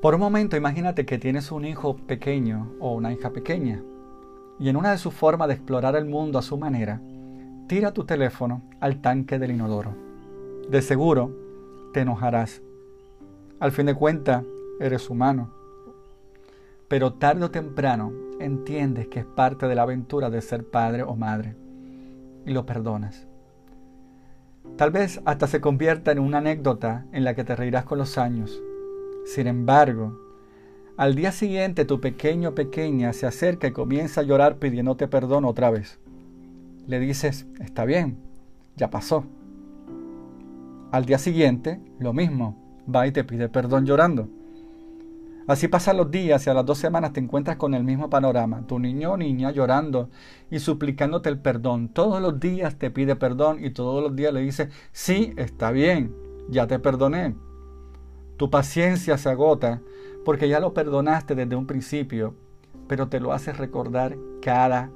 Por un momento imagínate que tienes un hijo pequeño o una hija pequeña y en una de sus formas de explorar el mundo a su manera, tira tu teléfono al tanque del inodoro. De seguro te enojarás. Al fin de cuentas, eres humano. Pero tarde o temprano entiendes que es parte de la aventura de ser padre o madre y lo perdonas. Tal vez hasta se convierta en una anécdota en la que te reirás con los años sin embargo, al día siguiente tu pequeño o pequeña se acerca y comienza a llorar pidiéndote perdón otra vez. Le dices, está bien, ya pasó. Al día siguiente, lo mismo, va y te pide perdón llorando. Así pasan los días y a las dos semanas te encuentras con el mismo panorama, tu niño o niña llorando y suplicándote el perdón. Todos los días te pide perdón y todos los días le dice, sí, está bien, ya te perdoné. Tu paciencia se agota porque ya lo perdonaste desde un principio, pero te lo haces recordar cada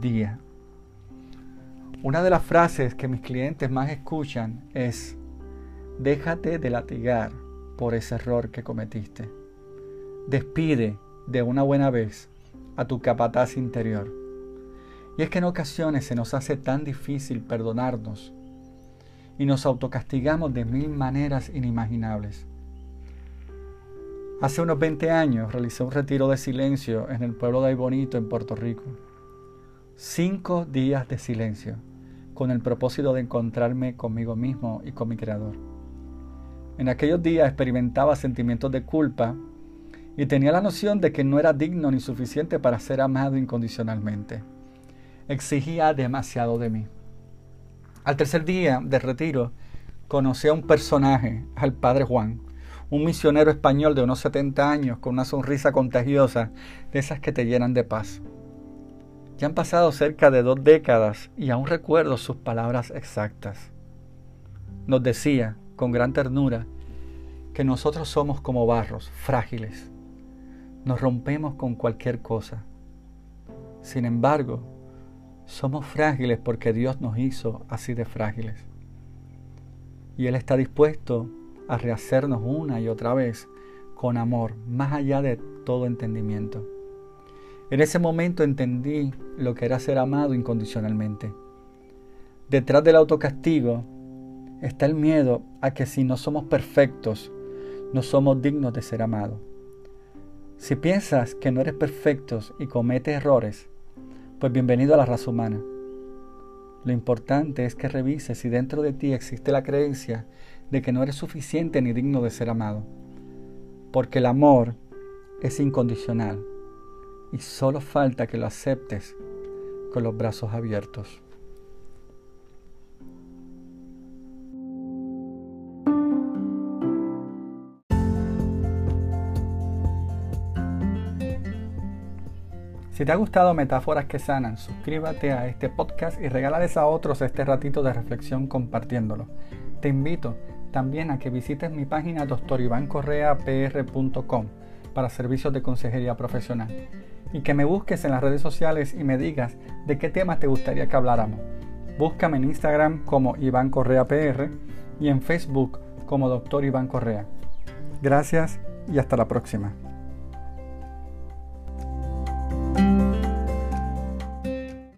día. Una de las frases que mis clientes más escuchan es, déjate de latigar por ese error que cometiste. Despide de una buena vez a tu capataz interior. Y es que en ocasiones se nos hace tan difícil perdonarnos y nos autocastigamos de mil maneras inimaginables. Hace unos 20 años realicé un retiro de silencio en el pueblo de Aybonito, en Puerto Rico. Cinco días de silencio, con el propósito de encontrarme conmigo mismo y con mi Creador. En aquellos días experimentaba sentimientos de culpa y tenía la noción de que no era digno ni suficiente para ser amado incondicionalmente. Exigía demasiado de mí. Al tercer día de retiro, conocí a un personaje, al Padre Juan, un misionero español de unos 70 años con una sonrisa contagiosa, de esas que te llenan de paz. Ya han pasado cerca de dos décadas y aún recuerdo sus palabras exactas. Nos decía, con gran ternura, que nosotros somos como barros, frágiles. Nos rompemos con cualquier cosa. Sin embargo, somos frágiles porque Dios nos hizo así de frágiles. Y Él está dispuesto a rehacernos una y otra vez con amor, más allá de todo entendimiento. En ese momento entendí lo que era ser amado incondicionalmente. Detrás del autocastigo está el miedo a que si no somos perfectos, no somos dignos de ser amados. Si piensas que no eres perfecto y cometes errores, pues bienvenido a la raza humana. Lo importante es que revises si dentro de ti existe la creencia de que no eres suficiente ni digno de ser amado. Porque el amor es incondicional y solo falta que lo aceptes con los brazos abiertos. Si te ha gustado Metáforas que Sanan, suscríbete a este podcast y regálales a otros este ratito de reflexión compartiéndolo. Te invito también a que visites mi página doctorivancorreapr.com para servicios de consejería profesional y que me busques en las redes sociales y me digas de qué temas te gustaría que habláramos. Búscame en Instagram como Iván Correa PR y en Facebook como Doctor Iván Correa. Gracias y hasta la próxima.